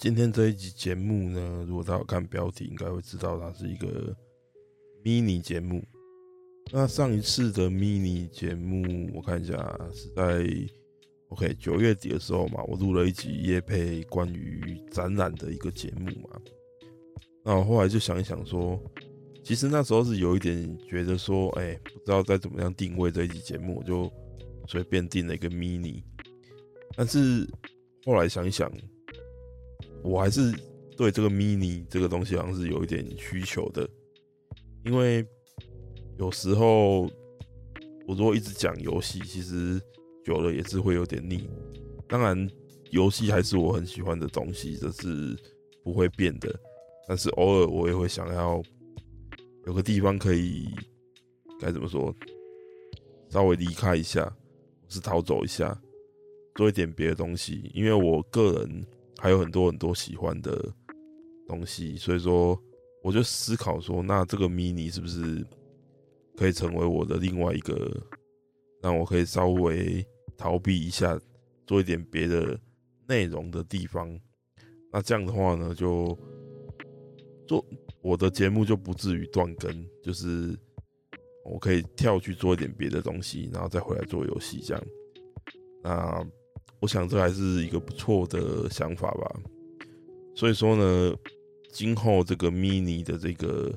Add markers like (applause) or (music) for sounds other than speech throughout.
今天这一集节目呢，如果大家看标题，应该会知道它是一个 mini 节目。那上一次的 mini 节目，我看一下是在 OK 九月底的时候嘛，我录了一集业配关于展览的一个节目嘛。那我后来就想一想说，其实那时候是有一点觉得说，哎，不知道该怎么样定位这一集节目，我就随便定了一个 mini。但是后来想一想。我还是对这个 mini 这个东西好像是有一点需求的，因为有时候我如果一直讲游戏，其实久了也是会有点腻。当然，游戏还是我很喜欢的东西，这是不会变的。但是偶尔我也会想要有个地方可以该怎么说，稍微离开一下，是逃走一下，做一点别的东西，因为我个人。还有很多很多喜欢的东西，所以说我就思考说，那这个 mini 是不是可以成为我的另外一个，让我可以稍微逃避一下，做一点别的内容的地方。那这样的话呢，就做我的节目就不至于断更，就是我可以跳去做一点别的东西，然后再回来做游戏这样。那。我想这还是一个不错的想法吧，所以说呢，今后这个 mini 的这个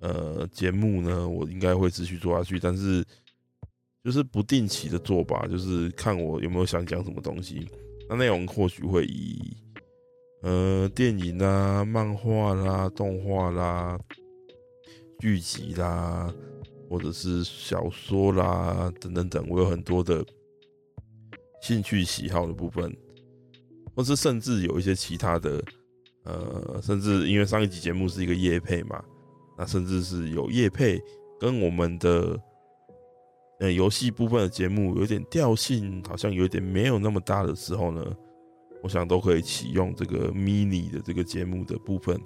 呃节目呢，我应该会持续做下去，但是就是不定期的做吧，就是看我有没有想讲什么东西。那内容或许会以呃电影啦、漫画啦、动画啦、剧集啦，或者是小说啦等等等，我有很多的。兴趣喜好的部分，或是甚至有一些其他的，呃，甚至因为上一集节目是一个夜配嘛，那甚至是有夜配跟我们的呃游戏部分的节目有点调性，好像有点没有那么搭的时候呢，我想都可以启用这个 mini 的这个节目的部分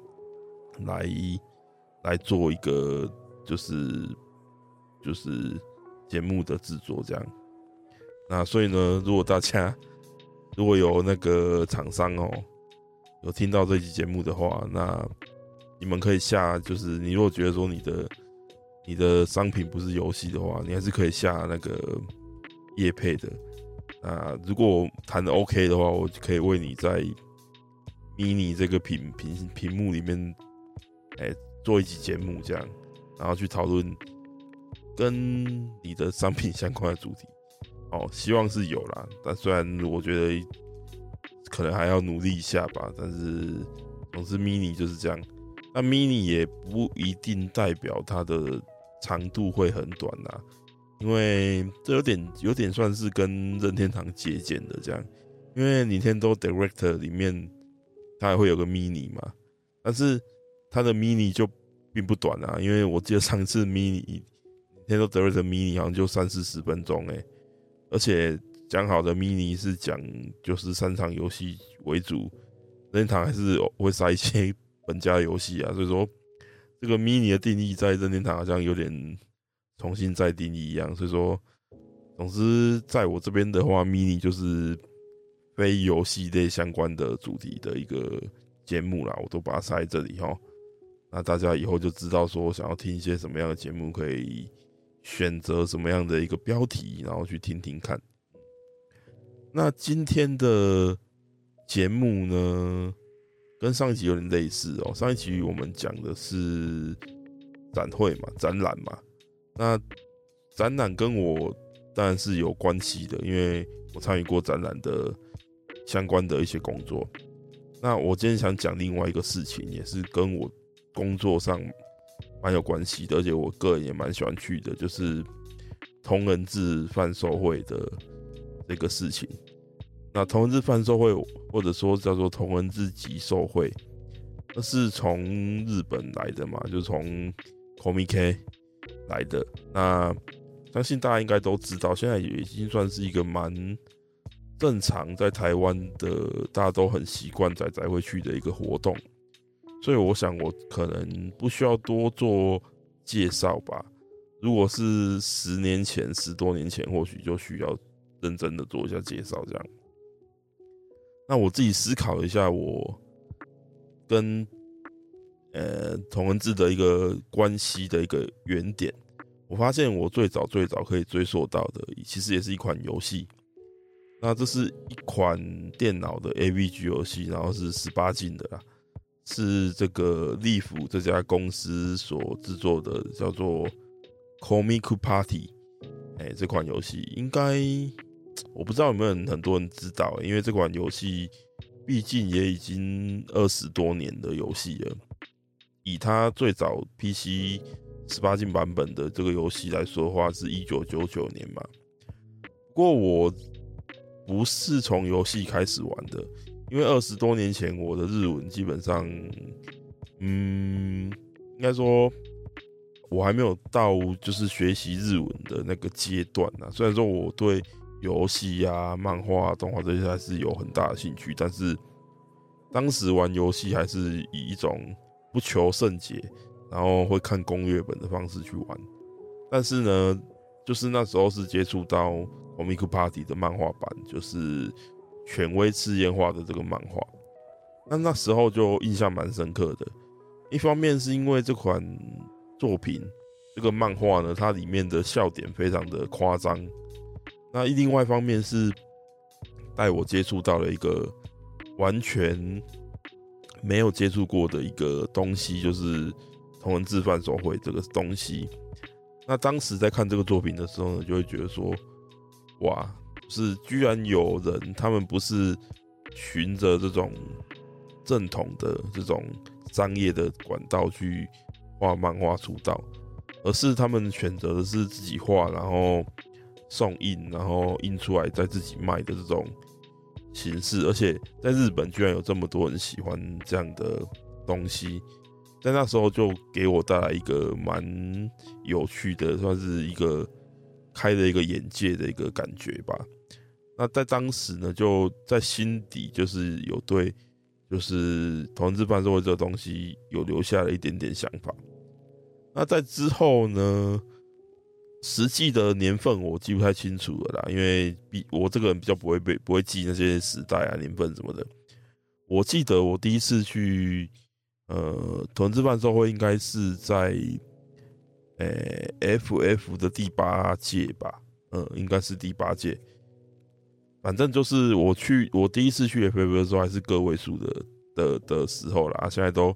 来来做一个就是就是节目的制作这样。那所以呢，如果大家如果有那个厂商哦，有听到这期节目的话，那你们可以下，就是你如果觉得说你的你的商品不是游戏的话，你还是可以下那个叶配的。那如果谈的 OK 的话，我就可以为你在 mini 这个屏屏屏幕里面，哎、做一集节目这样，然后去讨论跟你的商品相关的主题。哦，希望是有啦，但虽然我觉得可能还要努力一下吧，但是总之 mini 就是这样。那 mini 也不一定代表它的长度会很短呐，因为这有点有点算是跟任天堂借鉴的这样，因为 Nintendo Director 里面它还会有个 mini 嘛，但是它的 mini 就并不短啊，因为我记得上次 mini Nintendo Direct mini 好像就三四十分钟哎。而且讲好的 mini 是讲就是三场游戏为主，任天堂还是会塞一些本家游戏啊，所以说这个 mini 的定义在任天堂好像有点重新再定义一样，所以说，总之在我这边的话，mini 就是非游戏类相关的主题的一个节目啦，我都把它塞在这里哈，那大家以后就知道说想要听一些什么样的节目可以。选择什么样的一个标题，然后去听听看。那今天的节目呢，跟上一集有点类似哦。上一集我们讲的是展会嘛，展览嘛。那展览跟我当然是有关系的，因为我参与过展览的相关的一些工作。那我今天想讲另外一个事情，也是跟我工作上蛮有关系的，而且我个人也蛮喜欢去的，就是同人志贩售会的这个事情。那同人志贩售会，或者说叫做同人志集售会，那是从日本来的嘛，就从 Comic 来的。那相信大家应该都知道，现在也已经算是一个蛮正常，在台湾的大家都很习惯在在会去的一个活动。所以我想，我可能不需要多做介绍吧。如果是十年前、十多年前，或许就需要认真的做一下介绍。这样，那我自己思考一下，我跟呃同文字的一个关系的一个原点，我发现我最早最早可以追溯到的，其实也是一款游戏。那这是一款电脑的 AVG 游戏，然后是十八禁的啦。是这个利福这家公司所制作的，叫做《Comic Party》。哎，这款游戏应该我不知道有没有很多人知道，因为这款游戏毕竟也已经二十多年的游戏了。以它最早 PC 十八禁版本的这个游戏来说的话，是一九九九年嘛。不过我不是从游戏开始玩的。因为二十多年前，我的日文基本上，嗯，应该说，我还没有到就是学习日文的那个阶段呢。虽然说我对游戏啊、漫画、动画这些还是有很大的兴趣，但是当时玩游戏还是以一种不求甚解，然后会看攻略本的方式去玩。但是呢，就是那时候是接触到《Comic Party》的漫画版，就是。权威次元化的这个漫画，那那时候就印象蛮深刻的。一方面是因为这款作品，这个漫画呢，它里面的笑点非常的夸张。那另外一方面是带我接触到了一个完全没有接触过的一个东西，就是同人自贩手绘这个东西。那当时在看这个作品的时候呢，就会觉得说，哇！是，居然有人，他们不是循着这种正统的这种商业的管道去画漫画出道，而是他们选择的是自己画，然后送印，然后印出来再自己卖的这种形式。而且在日本，居然有这么多人喜欢这样的东西，在那时候就给我带来一个蛮有趣的，算是一个。开了一个眼界的一个感觉吧。那在当时呢，就在心底就是有对，就是同志贩售会这个东西有留下了一点点想法。那在之后呢，实际的年份我记不太清楚了啦，因为比我这个人比较不会背，不会记那些时代啊、年份什么的。我记得我第一次去呃同志贩售会应该是在。呃、FF 的第八届吧，嗯，应该是第八届。反正就是我去，我第一次去 FF 的时候还是个位数的的的时候啦。现在都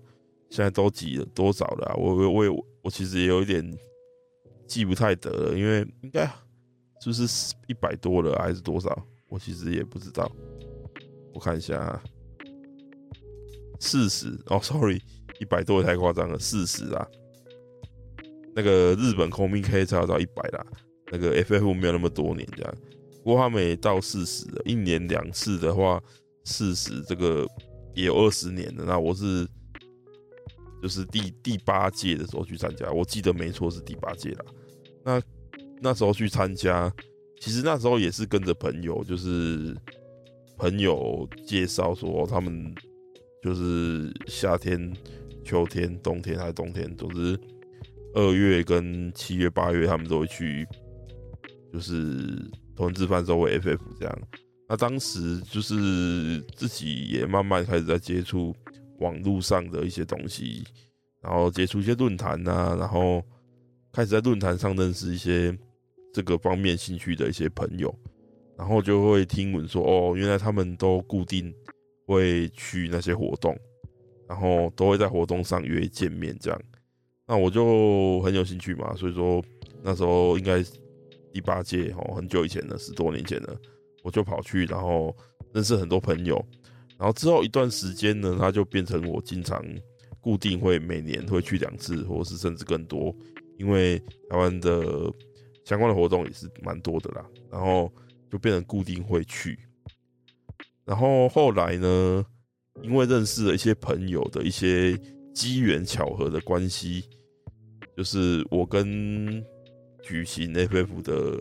现在都几了多少了？我我我也我其实也有一点记不太得了，因为应该是不是一百多了还是多少？我其实也不知道。我看一下，四十哦，sorry，一百多也太夸张了，四十啊。那个日本 Comic 才要到一百啦，那个 FF 没有那么多年这样，过他们也到四十了，一年两次的话，四十这个也有二十年了。那我是就是第第八届的时候去参加，我记得没错是第八届啦。那那时候去参加，其实那时候也是跟着朋友，就是朋友介绍说他们就是夏天、秋天、冬天还是冬天，总之。二月跟七月、八月，他们都会去，就是同人志贩售会 FF 这样。那当时就是自己也慢慢开始在接触网络上的一些东西，然后接触一些论坛呐，然后开始在论坛上认识一些这个方面兴趣的一些朋友，然后就会听闻说，哦，原来他们都固定会去那些活动，然后都会在活动上约见面这样。那我就很有兴趣嘛，所以说那时候应该第八届哦，很久以前了，十多年前了，我就跑去，然后认识很多朋友，然后之后一段时间呢，他就变成我经常固定会每年会去两次，或是甚至更多，因为台湾的相关的活动也是蛮多的啦。然后就变成固定会去。然后后来呢，因为认识了一些朋友的一些机缘巧合的关系，就是我跟举行 FF 的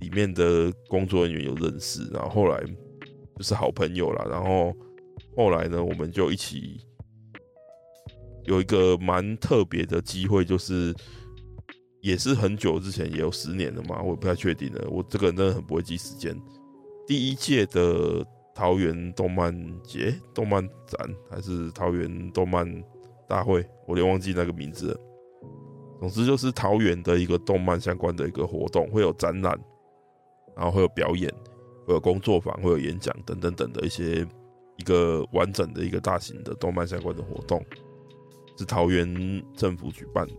里面的工作人员有认识，然后后来就是好朋友啦。然后后来呢，我们就一起有一个蛮特别的机会，就是也是很久之前，也有十年了嘛，我也不太确定了。我这个人真的很不会记时间。第一届的桃园动漫节、动漫展还是桃园动漫大会，我有点忘记那个名字了。总之就是桃园的一个动漫相关的一个活动，会有展览，然后会有表演，会有工作坊，会有演讲等等等的一些一个完整的一个大型的动漫相关的活动，是桃园政府举办的。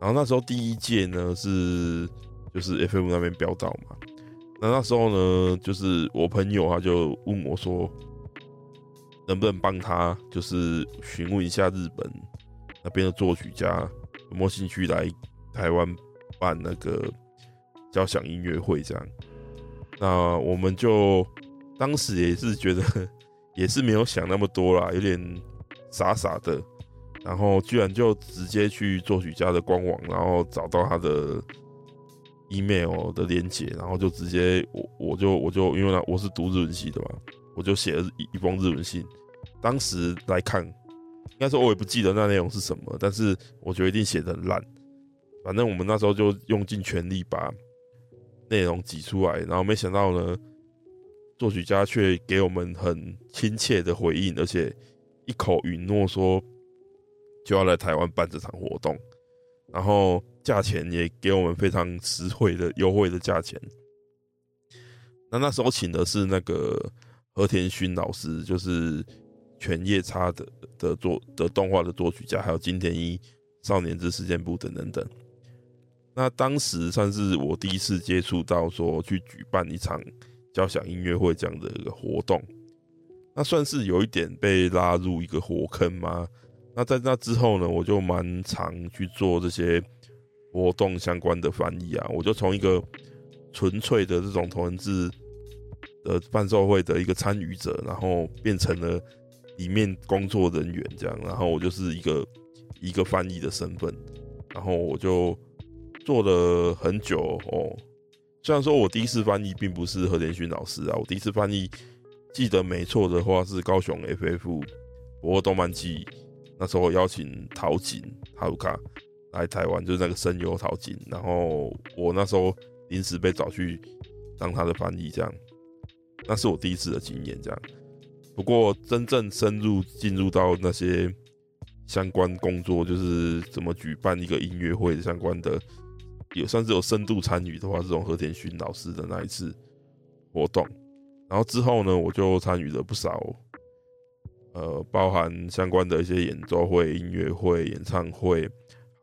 然后那时候第一届呢是就是 FM 那边标到嘛。那那时候呢，就是我朋友他就问我说，能不能帮他就是询问一下日本那边的作曲家有没有兴趣来台湾办那个交响音乐会这样。那我们就当时也是觉得 (laughs) 也是没有想那么多啦，有点傻傻的，然后居然就直接去作曲家的官网，然后找到他的。email 的连接，然后就直接我我就我就因为呢我是读日文系的嘛，我就写了一封日文信。当时来看，应该说我也不记得那内容是什么，但是我觉得一定写得很烂。反正我们那时候就用尽全力把内容挤出来，然后没想到呢，作曲家却给我们很亲切的回应，而且一口允诺说就要来台湾办这场活动，然后。价钱也给我们非常实惠的优惠的价钱。那那时候请的是那个和田勋老师，就是犬夜叉的的作的动画的作曲家，还有金田一少年志事件簿等等等。那当时算是我第一次接触到说去举办一场交响音乐会这样的一个活动，那算是有一点被拉入一个火坑吗？那在那之后呢，我就蛮常去做这些。活动相关的翻译啊，我就从一个纯粹的这种同人志的伴奏会的一个参与者，然后变成了里面工作人员这样，然后我就是一个一个翻译的身份，然后我就做了很久哦。虽然说我第一次翻译并不是何田勋老师啊，我第一次翻译记得没错的话是高雄 FF 博动漫季，那时候邀请桃井哈鲁卡。来台湾就是那个声优淘金，然后我那时候临时被找去当他的翻译，这样，那是我第一次的经验，这样。不过真正深入进入到那些相关工作，就是怎么举办一个音乐会相关的，也算是有深度参与的话，这种和田勋老师的那一次活动，然后之后呢，我就参与了不少，呃，包含相关的一些演奏会、音乐会、演唱会。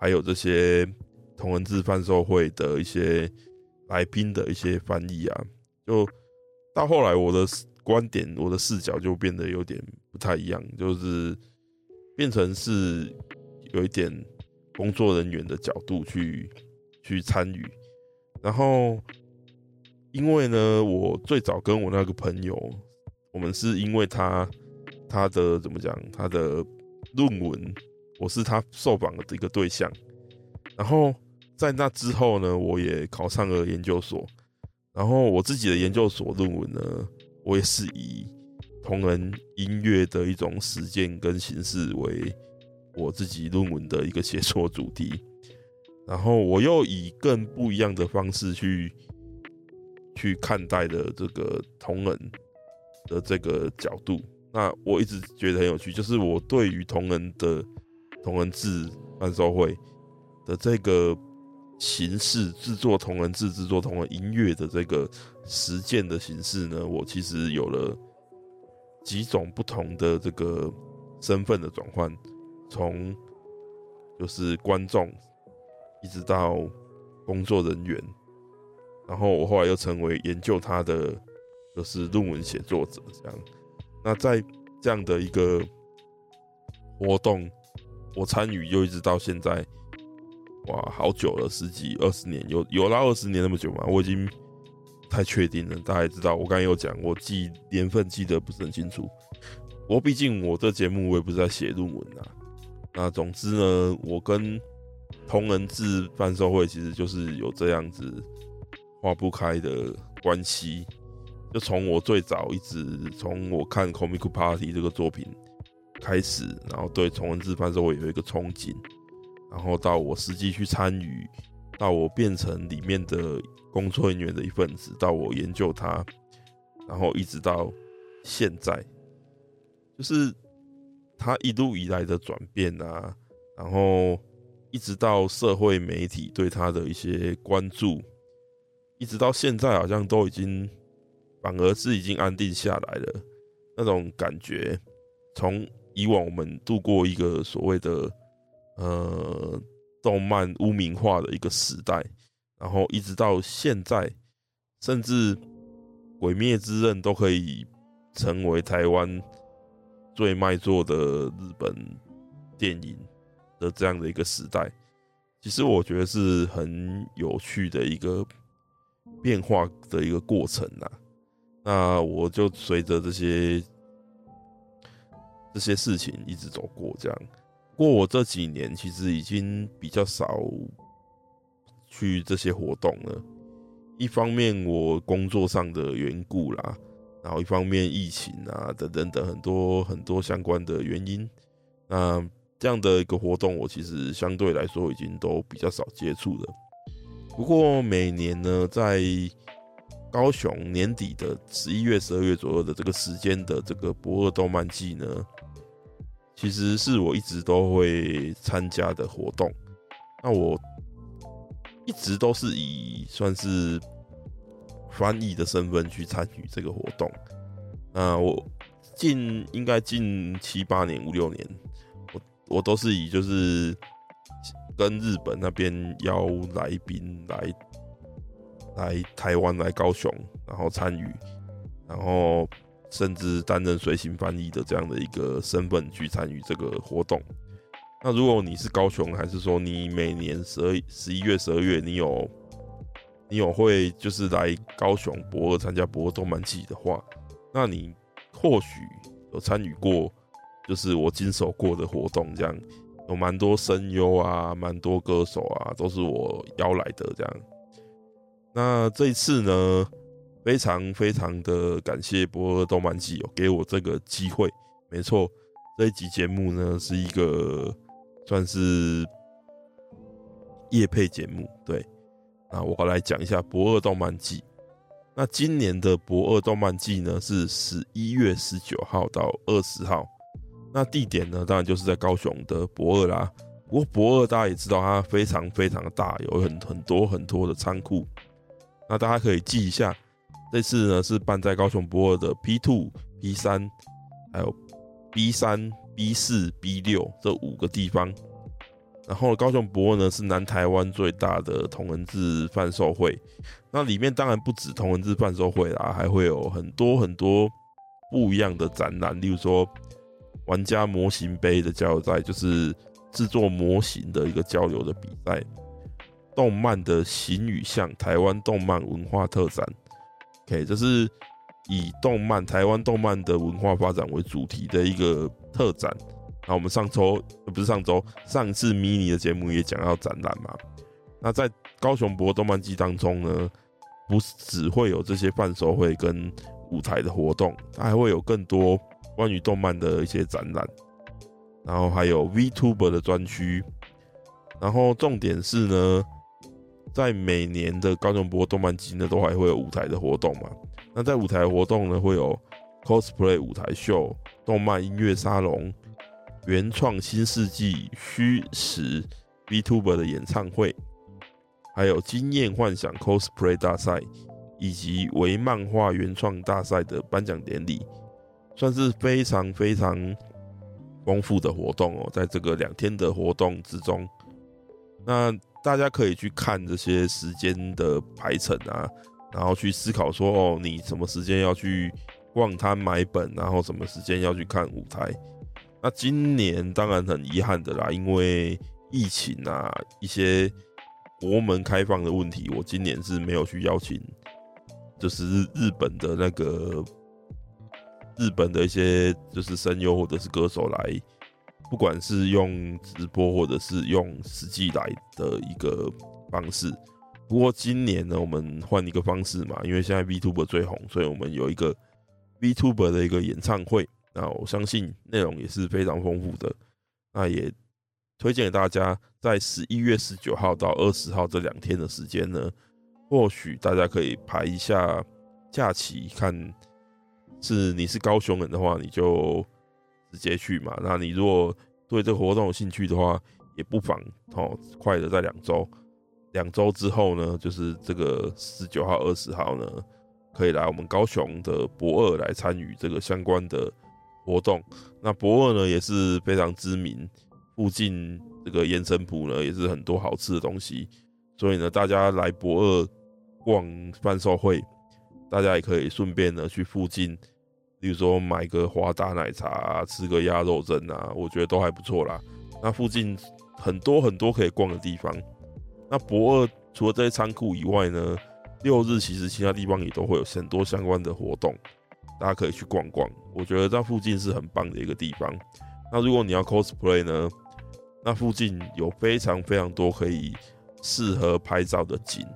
还有这些同人志贩售会的一些来宾的一些翻译啊，就到后来我的观点、我的视角就变得有点不太一样，就是变成是有一点工作人员的角度去去参与。然后因为呢，我最早跟我那个朋友，我们是因为他他的怎么讲，他的论文。我是他受访的一个对象，然后在那之后呢，我也考上了研究所，然后我自己的研究所论文呢，我也是以同人音乐的一种实践跟形式为我自己论文的一个写作主题，然后我又以更不一样的方式去去看待的这个同人的这个角度，那我一直觉得很有趣，就是我对于同人的。同人志贩售会的这个形式，制作同人志、制作同人音乐的这个实践的形式呢，我其实有了几种不同的这个身份的转换，从就是观众一直到工作人员，然后我后来又成为研究他的就是论文写作者这样。那在这样的一个活动。我参与就一直到现在，哇，好久了，十几二十年，有有到二十年那么久吗？我已经太确定了。大家也知道，我刚才有讲，我记年份记得不是很清楚。我毕竟我这节目我也不是在写论文啊。那总之呢，我跟同人志贩售会其实就是有这样子划不开的关系。就从我最早一直从我看《Comic Party》这个作品开始，然后对同人志贩售会有一个憧憬，然后到我实际去参与，到我变成里面的工作人员的一份子，到我研究它，然后一直到现在，就是它一路以来的转变啊，然后一直到社会媒体对它的一些关注，一直到现在好像都已经。反而是已经安定下来了，那种感觉，从以往我们度过一个所谓的呃动漫污名化的一个时代，然后一直到现在，甚至《鬼灭之刃》都可以成为台湾最卖座的日本电影的这样的一个时代，其实我觉得是很有趣的一个变化的一个过程呐。那我就随着这些这些事情一直走过，这样。不过我这几年其实已经比较少去这些活动了。一方面我工作上的缘故啦，然后一方面疫情啊等等等很多很多相关的原因。那这样的一个活动，我其实相对来说已经都比较少接触了。不过每年呢，在高雄年底的十一月、十二月左右的这个时间的这个博二动漫季呢，其实是我一直都会参加的活动。那我一直都是以算是翻译的身份去参与这个活动。那我近应该近七八年、五六年，我我都是以就是跟日本那边邀来宾来。来台湾来高雄，然后参与，然后甚至担任随行翻译的这样的一个身份去参与这个活动。那如果你是高雄，还是说你每年十二、十一月、十二月，你有你有会就是来高雄博二参加驳二动漫季的话，那你或许有参与过，就是我经手过的活动，这样有蛮多声优啊，蛮多歌手啊，都是我邀来的这样。那这一次呢，非常非常的感谢博二动漫祭有给我这个机会。没错，这一集节目呢是一个算是夜配节目。对，那我来讲一下博二动漫季。那今年的博二动漫季呢是十一月十九号到二十号。那地点呢当然就是在高雄的博二啦。不过博二大家也知道，它非常非常大，有很很多很多的仓库。那大家可以记一下，这次呢是办在高雄博二的 P two、P 三，还有 B 三、B 四、B 六这五个地方。然后高雄博二呢是南台湾最大的同人志贩售会，那里面当然不止同人志贩售会啦，还会有很多很多不一样的展览，例如说玩家模型杯的交流赛，就是制作模型的一个交流的比赛。动漫的形与像，台湾动漫文化特展，OK，这是以动漫台湾动漫的文化发展为主题的一个特展。那我们上周不是上周，上次 mini 的节目也讲到展览嘛。那在高雄博动漫季当中呢，不是只会有这些贩售会跟舞台的活动，它还会有更多关于动漫的一些展览，然后还有 VTuber 的专区，然后重点是呢。在每年的高雄博动漫祭呢，都还会有舞台的活动嘛。那在舞台活动呢，会有 cosplay 舞台秀、动漫音乐沙龙、原创新世纪虚实 VTuber 的演唱会，还有经验幻想 cosplay 大赛，以及微漫画原创大赛的颁奖典礼，算是非常非常丰富的活动哦。在这个两天的活动之中，那。大家可以去看这些时间的排程啊，然后去思考说，哦，你什么时间要去逛摊买本，然后什么时间要去看舞台。那今年当然很遗憾的啦，因为疫情啊，一些国门开放的问题，我今年是没有去邀请，就是日本的那个日本的一些就是声优或者是歌手来，不管是用直播或者是用实际来的一个方式。不过今年呢，我们换一个方式嘛，因为现在 VTuber 最红，所以我们有一个 VTuber 的一个演唱会。那我相信内容也是非常丰富的，那也推荐给大家，在十一月十九号到二十号这两天的时间呢，或许大家可以排一下假期，看是你是高雄人的话，你就直接去嘛。那你如果对这个活动有兴趣的话，也不妨哦，快的在两周，两周之后呢，就是这个十九号、二十号呢，可以来我们高雄的博二来参与这个相关的。活动，那博二呢也是非常知名，附近这个延伸埔呢也是很多好吃的东西，所以呢大家来博二逛贩售会，大家也可以顺便呢去附近，比如说买个华达奶茶，吃个鸭肉蒸啊，我觉得都还不错啦。那附近很多很多可以逛的地方，那博二除了这些仓库以外呢，六日其实其他地方也都会有很多相关的活动。大家可以去逛逛，我觉得这附近是很棒的一个地方。那如果你要 cosplay 呢，那附近有非常非常多可以适合拍照的景，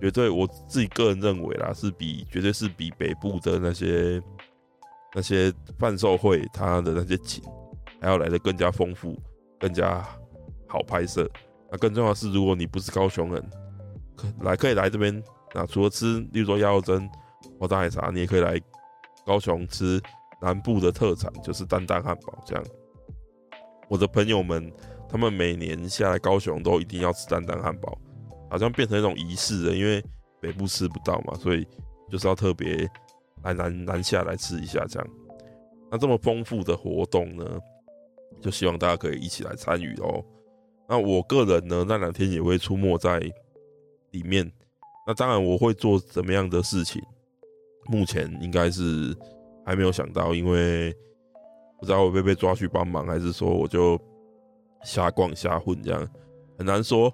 绝对我自己个人认为啦，是比绝对是比北部的那些那些贩售会它的那些景还要来得更加丰富，更加好拍摄。那更重要的是，如果你不是高雄人，可来可以来这边。那除了吃，例如说鸭肉蒸、或大海茶，你也可以来。高雄吃南部的特产就是丹丹汉堡，这样。我的朋友们，他们每年下来高雄都一定要吃丹丹汉堡，好像变成一种仪式了，因为北部吃不到嘛，所以就是要特别来南南下来吃一下这样。那这么丰富的活动呢，就希望大家可以一起来参与哦。那我个人呢，那两天也会出没在里面。那当然我会做怎么样的事情？目前应该是还没有想到，因为不知道我会被抓去帮忙，还是说我就瞎逛瞎混这样，很难说。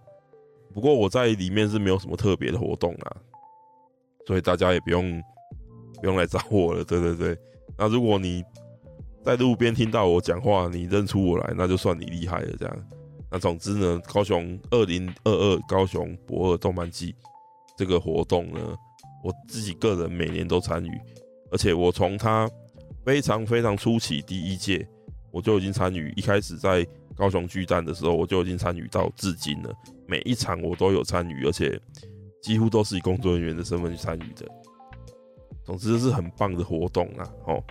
不过我在里面是没有什么特别的活动啊，所以大家也不用不用来找我了。(laughs) 对对对，那如果你在路边听到我讲话，你认出我来，那就算你厉害了。这样，那总之呢，高雄二零二二高雄博二动漫季这个活动呢。我自己个人每年都参与，而且我从他非常非常初期第一届我就已经参与，一开始在高雄巨蛋的时候我就已经参与到至今了，每一场我都有参与，而且几乎都是以工作人员的身份去参与的。总之是很棒的活动啦，哦，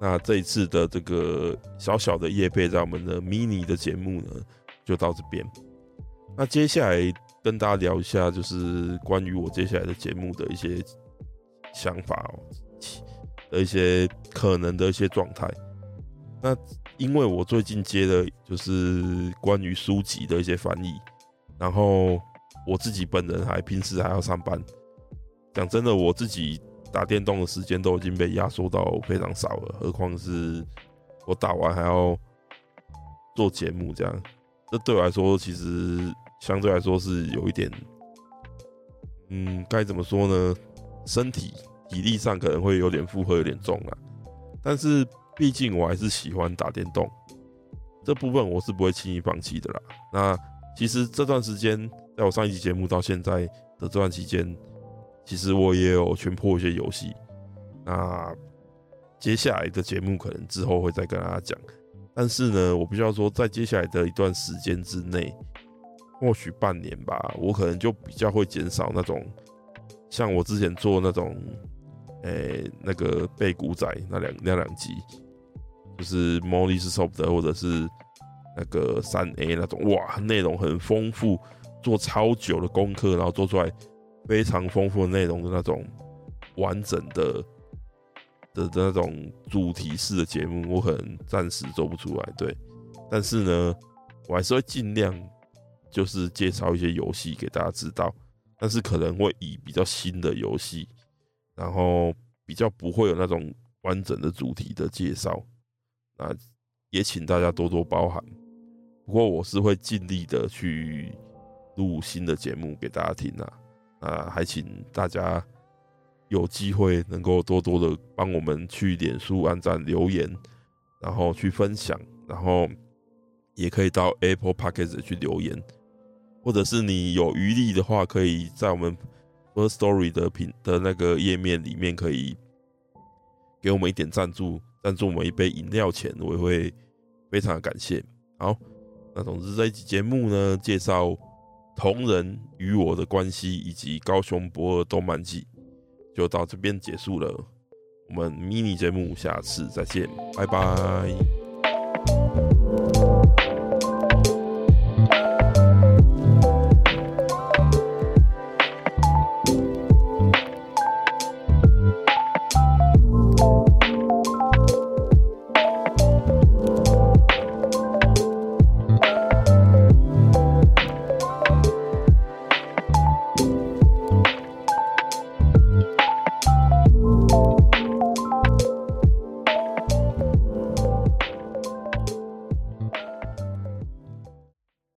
那这一次的这个小小的夜配在我们的 mini 的节目呢，就到这边。那接下来。跟大家聊一下，就是关于我接下来的节目的一些想法哦，的一些可能的一些状态。那因为我最近接的就是关于书籍的一些翻译，然后我自己本人还平时还要上班。讲真的，我自己打电动的时间都已经被压缩到非常少了，何况是我打完还要做节目，这样，这对我来说其实。相对来说是有一点，嗯，该怎么说呢？身体体力上可能会有点负荷，有点重啊。但是毕竟我还是喜欢打电动，这部分我是不会轻易放弃的啦。那其实这段时间，在我上一期节目到现在的这段期间，其实我也有全破一些游戏。那接下来的节目可能之后会再跟大家讲。但是呢，我必须要说，在接下来的一段时间之内。或许半年吧，我可能就比较会减少那种，像我之前做那种，诶、那个背古仔那两那两集，就是 Molly's Soft 或者是那个三 A 那种，哇，内容很丰富，做超久的功课，然后做出来非常丰富的内容的那种完整的的那种主题式的节目，我可能暂时做不出来，对，但是呢，我还是会尽量。就是介绍一些游戏给大家知道，但是可能会以比较新的游戏，然后比较不会有那种完整的主题的介绍。那也请大家多多包涵。不过我是会尽力的去录新的节目给大家听啊，啊，还请大家有机会能够多多的帮我们去脸书按赞留言，然后去分享，然后也可以到 Apple Podcast 去留言，或者是你有余力的话，可以在我们 Firstory 的品的那个页面里面可以给我们一点赞助，赞助我们一杯饮料钱，我也会非常的感谢。好。那总之这一集节目呢，介绍同人与我的关系，以及高雄博尔动漫季，就到这边结束了。我们迷你节目下次再见，拜拜。